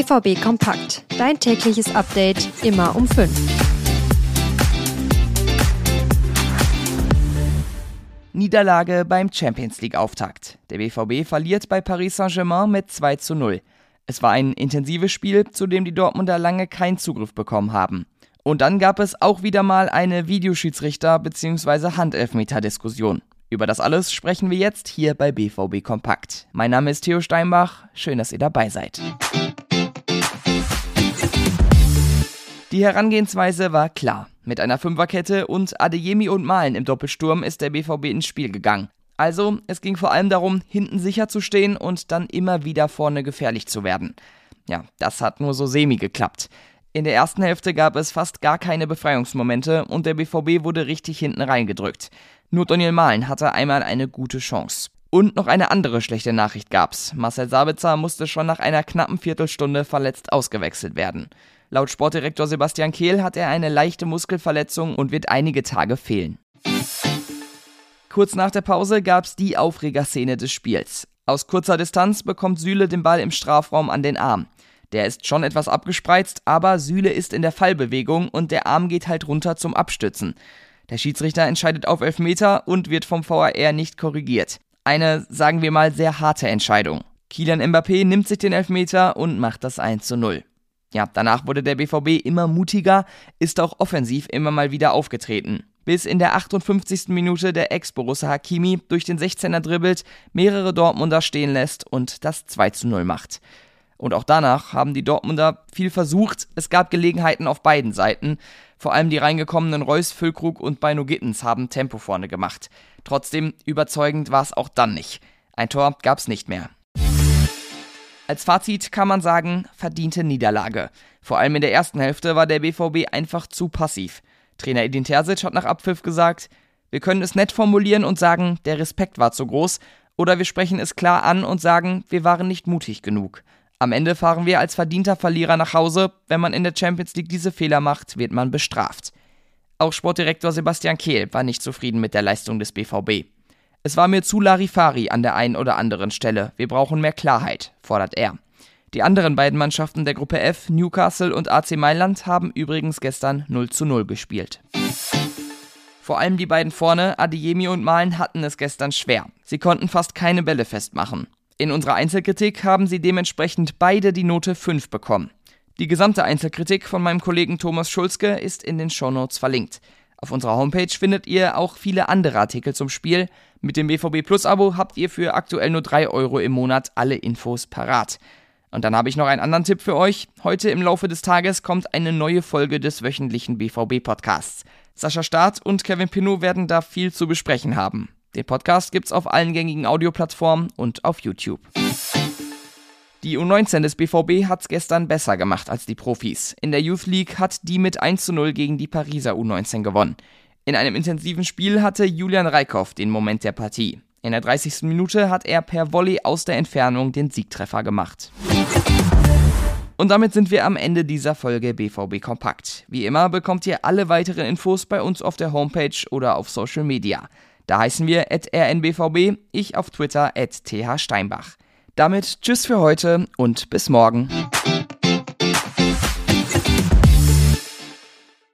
BVB Kompakt. Dein tägliches Update immer um 5. Niederlage beim Champions League Auftakt. Der BVB verliert bei Paris Saint-Germain mit 2 zu 0. Es war ein intensives Spiel, zu dem die Dortmunder lange keinen Zugriff bekommen haben. Und dann gab es auch wieder mal eine Videoschiedsrichter- bzw. Handelfmeter-Diskussion. Über das alles sprechen wir jetzt hier bei BVB Kompakt. Mein Name ist Theo Steinbach, schön, dass ihr dabei seid. Die Herangehensweise war klar. Mit einer Fünferkette und Adeyemi und Malen im Doppelsturm ist der BVB ins Spiel gegangen. Also, es ging vor allem darum, hinten sicher zu stehen und dann immer wieder vorne gefährlich zu werden. Ja, das hat nur so semi geklappt. In der ersten Hälfte gab es fast gar keine Befreiungsmomente und der BVB wurde richtig hinten reingedrückt. Nur Daniel Mahlen hatte einmal eine gute Chance. Und noch eine andere schlechte Nachricht gab's. Marcel Sabitzer musste schon nach einer knappen Viertelstunde verletzt ausgewechselt werden. Laut Sportdirektor Sebastian Kehl hat er eine leichte Muskelverletzung und wird einige Tage fehlen. Kurz nach der Pause gab's die Aufregerszene des Spiels. Aus kurzer Distanz bekommt Süle den Ball im Strafraum an den Arm. Der ist schon etwas abgespreizt, aber Süle ist in der Fallbewegung und der Arm geht halt runter zum Abstützen. Der Schiedsrichter entscheidet auf Elfmeter und wird vom VAR nicht korrigiert. Eine, sagen wir mal, sehr harte Entscheidung. Kilian Mbappé nimmt sich den Elfmeter und macht das 1 zu 0. Ja, danach wurde der BVB immer mutiger, ist auch offensiv immer mal wieder aufgetreten. Bis in der 58. Minute der Ex-Borussia Hakimi durch den 16er dribbelt, mehrere Dortmunder stehen lässt und das 2 zu 0 macht. Und auch danach haben die Dortmunder viel versucht. Es gab Gelegenheiten auf beiden Seiten. Vor allem die reingekommenen Reus, Füllkrug und Beino Gittens haben Tempo vorne gemacht. Trotzdem überzeugend war es auch dann nicht. Ein Tor gab's nicht mehr. Als Fazit kann man sagen, verdiente Niederlage. Vor allem in der ersten Hälfte war der BVB einfach zu passiv. Trainer Edin Terzic hat nach Abpfiff gesagt, wir können es nett formulieren und sagen, der Respekt war zu groß, oder wir sprechen es klar an und sagen, wir waren nicht mutig genug. Am Ende fahren wir als verdienter Verlierer nach Hause. Wenn man in der Champions League diese Fehler macht, wird man bestraft. Auch Sportdirektor Sebastian Kehl war nicht zufrieden mit der Leistung des BVB. Es war mir zu Larifari an der einen oder anderen Stelle. Wir brauchen mehr Klarheit, fordert er. Die anderen beiden Mannschaften der Gruppe F, Newcastle und AC Mailand, haben übrigens gestern 0 zu 0 gespielt. Vor allem die beiden vorne, Adeyemi und Malen, hatten es gestern schwer. Sie konnten fast keine Bälle festmachen. In unserer Einzelkritik haben sie dementsprechend beide die Note 5 bekommen. Die gesamte Einzelkritik von meinem Kollegen Thomas Schulzke ist in den Shownotes verlinkt. Auf unserer Homepage findet ihr auch viele andere Artikel zum Spiel. Mit dem BVB Plus Abo habt ihr für aktuell nur 3 Euro im Monat alle Infos parat. Und dann habe ich noch einen anderen Tipp für euch. Heute im Laufe des Tages kommt eine neue Folge des wöchentlichen BVB Podcasts. Sascha Staat und Kevin Pinot werden da viel zu besprechen haben. Den Podcast gibt's auf allen gängigen Audioplattformen und auf YouTube. Die U19 des BVB hat's gestern besser gemacht als die Profis. In der Youth League hat die mit 1 zu 0 gegen die Pariser U19 gewonnen. In einem intensiven Spiel hatte Julian Reikhoff den Moment der Partie. In der 30. Minute hat er per Volley aus der Entfernung den Siegtreffer gemacht. Und damit sind wir am Ende dieser Folge BVB Kompakt. Wie immer bekommt ihr alle weiteren Infos bei uns auf der Homepage oder auf Social Media. Da heißen wir at rnbvb, ich auf Twitter at thsteinbach. Damit tschüss für heute und bis morgen.